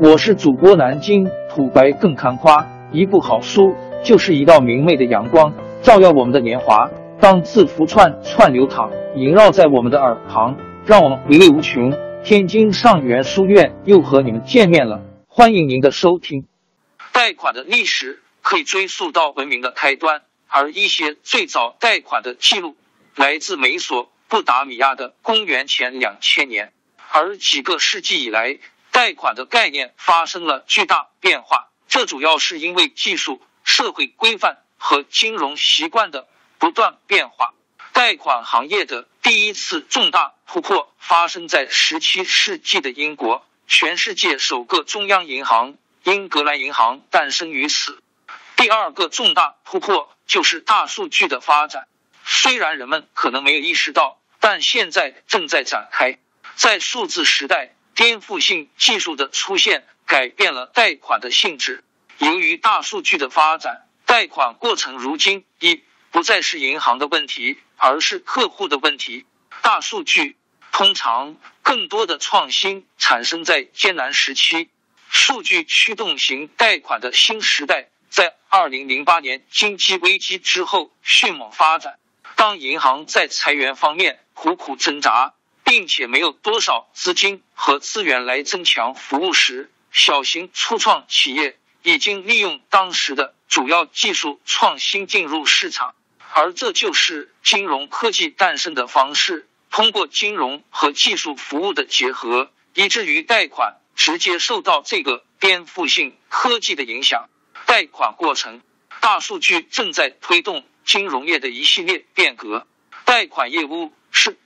我是主播南京土白更看花，一部好书就是一道明媚的阳光，照耀我们的年华。当字符串串流淌，萦绕在我们的耳旁，让我们回味无穷。天津上元书院又和你们见面了，欢迎您的收听。贷款的历史可以追溯到文明的开端，而一些最早贷款的记录来自美索不达米亚的公元前两千年。而几个世纪以来，贷款的概念发生了巨大变化，这主要是因为技术、社会规范和金融习惯的不断变化。贷款行业的第一次重大突破发生在十七世纪的英国，全世界首个中央银行——英格兰银行诞生于此。第二个重大突破就是大数据的发展，虽然人们可能没有意识到，但现在正在展开。在数字时代，颠覆性技术的出现改变了贷款的性质。由于大数据的发展，贷款过程如今已不再是银行的问题。而是客户的问题。大数据通常更多的创新产生在艰难时期。数据驱动型贷款的新时代在二零零八年经济危机之后迅猛发展。当银行在裁员方面苦苦挣扎，并且没有多少资金和资源来增强服务时，小型初创企业已经利用当时的主要技术创新进入市场。而这就是金融科技诞生的方式。通过金融和技术服务的结合，以至于贷款直接受到这个颠覆性科技的影响。贷款过程，大数据正在推动金融业的一系列变革。贷款业务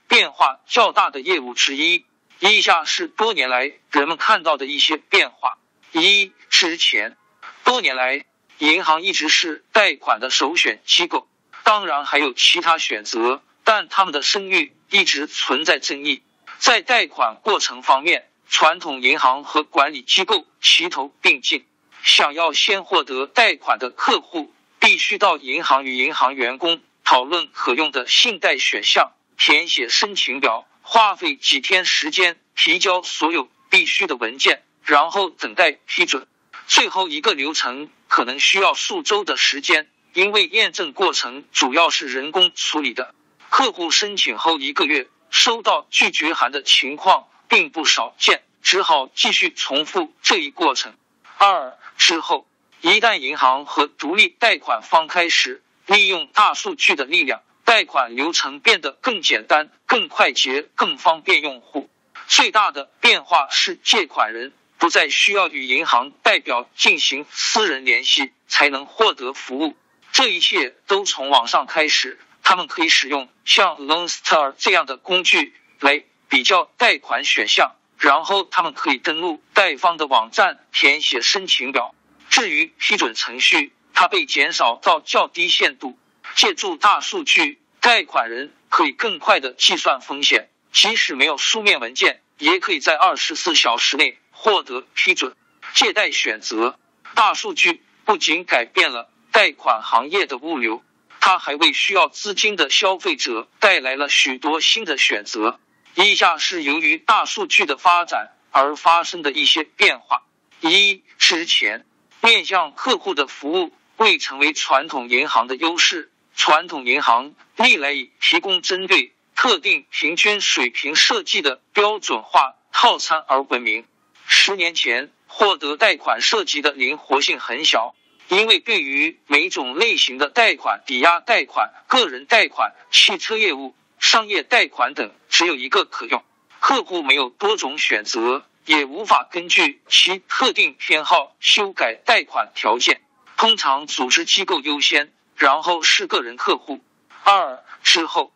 变化较大的业务之一。以下是多年来人们看到的一些变化：一、之前，多年来，银行一直是贷款的首选机构。当然还有其他选择，但他们的声誉一直存在争议。在贷款过程方面，传统银行和管理机构齐头并进。想要先获得贷款的客户，必须到银行与银行员工讨论可用的信贷选项，填写申请表，花费几天时间提交所有必须的文件，然后等待批准。最后一个流程可能需要数周的时间。因为验证过程主要是人工处理的，客户申请后一个月收到拒绝函的情况并不少见，只好继续重复这一过程。二之后，一旦银行和独立贷款方开始利用大数据的力量，贷款流程变得更简单、更快捷、更方便用户。最大的变化是，借款人不再需要与银行代表进行私人联系才能获得服务。这一切都从网上开始，他们可以使用像 Loanstar 这样的工具来比较贷款选项，然后他们可以登录贷方的网站填写申请表。至于批准程序，它被减少到较低限度。借助大数据，贷款人可以更快的计算风险，即使没有书面文件，也可以在二十四小时内获得批准。借贷选择，大数据不仅改变了。贷款行业的物流，它还为需要资金的消费者带来了许多新的选择。以下是由于大数据的发展而发生的一些变化：一、之前面向客户的服务未成为传统银行的优势，传统银行历来以提供针对特定平均水平设计的标准化套餐而闻名。十年前，获得贷款涉及的灵活性很小。因为对于每种类型的贷款，抵押贷款、个人贷款、汽车业务、商业贷款等，只有一个可用，客户没有多种选择，也无法根据其特定偏好修改贷款条件。通常组织机构优先，然后是个人客户。二之后，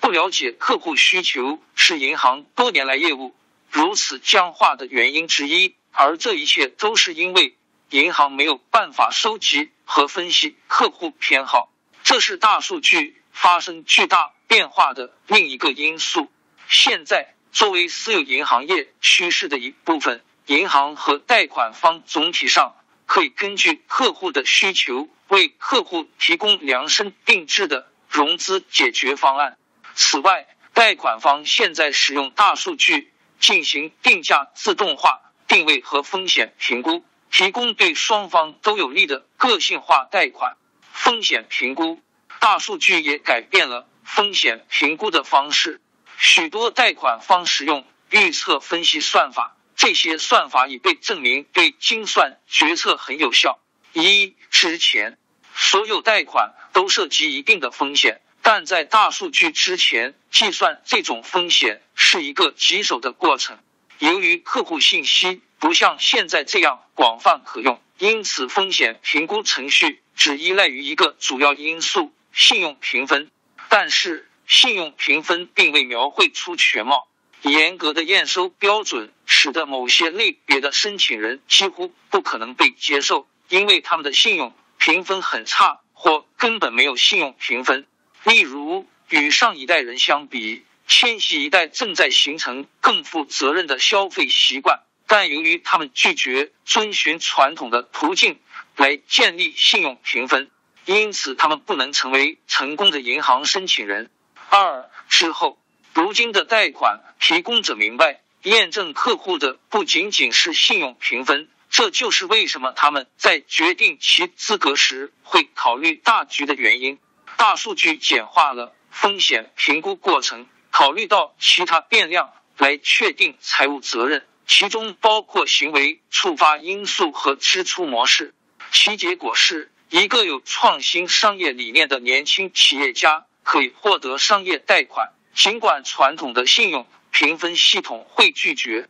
不了解客户需求是银行多年来业务如此僵化的原因之一，而这一切都是因为。银行没有办法收集和分析客户偏好，这是大数据发生巨大变化的另一个因素。现在，作为私有银行业趋势的一部分，银行和贷款方总体上可以根据客户的需求，为客户提供量身定制的融资解决方案。此外，贷款方现在使用大数据进行定价自动化。定位和风险评估，提供对双方都有利的个性化贷款风险评估。大数据也改变了风险评估的方式，许多贷款方使用预测分析算法，这些算法已被证明对精算决策很有效。一之前，所有贷款都涉及一定的风险。但在大数据之前，计算这种风险是一个棘手的过程。由于客户信息不像现在这样广泛可用，因此风险评估程序只依赖于一个主要因素——信用评分。但是，信用评分并未描绘出全貌。严格的验收标准使得某些类别的申请人几乎不可能被接受，因为他们的信用评分很差，或根本没有信用评分。例如，与上一代人相比，千禧一代正在形成更负责任的消费习惯，但由于他们拒绝遵循传统的途径来建立信用评分，因此他们不能成为成功的银行申请人。二之后，如今的贷款提供者明白，验证客户的不仅仅是信用评分，这就是为什么他们在决定其资格时会考虑大局的原因。大数据简化了风险评估过程，考虑到其他变量来确定财务责任，其中包括行为触发因素和支出模式。其结果是一个有创新商业理念的年轻企业家可以获得商业贷款，尽管传统的信用评分系统会拒绝；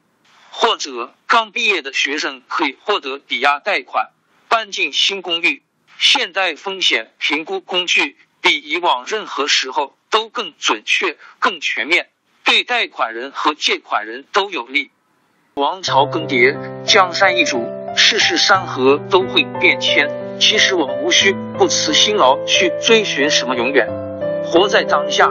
或者刚毕业的学生可以获得抵押贷款，搬进新公寓。现代风险评估工具。比以往任何时候都更准确、更全面，对贷款人和借款人都有利。王朝更迭，江山易主，世事山河都会变迁。其实我们无需不辞辛劳去追寻什么永远，活在当下，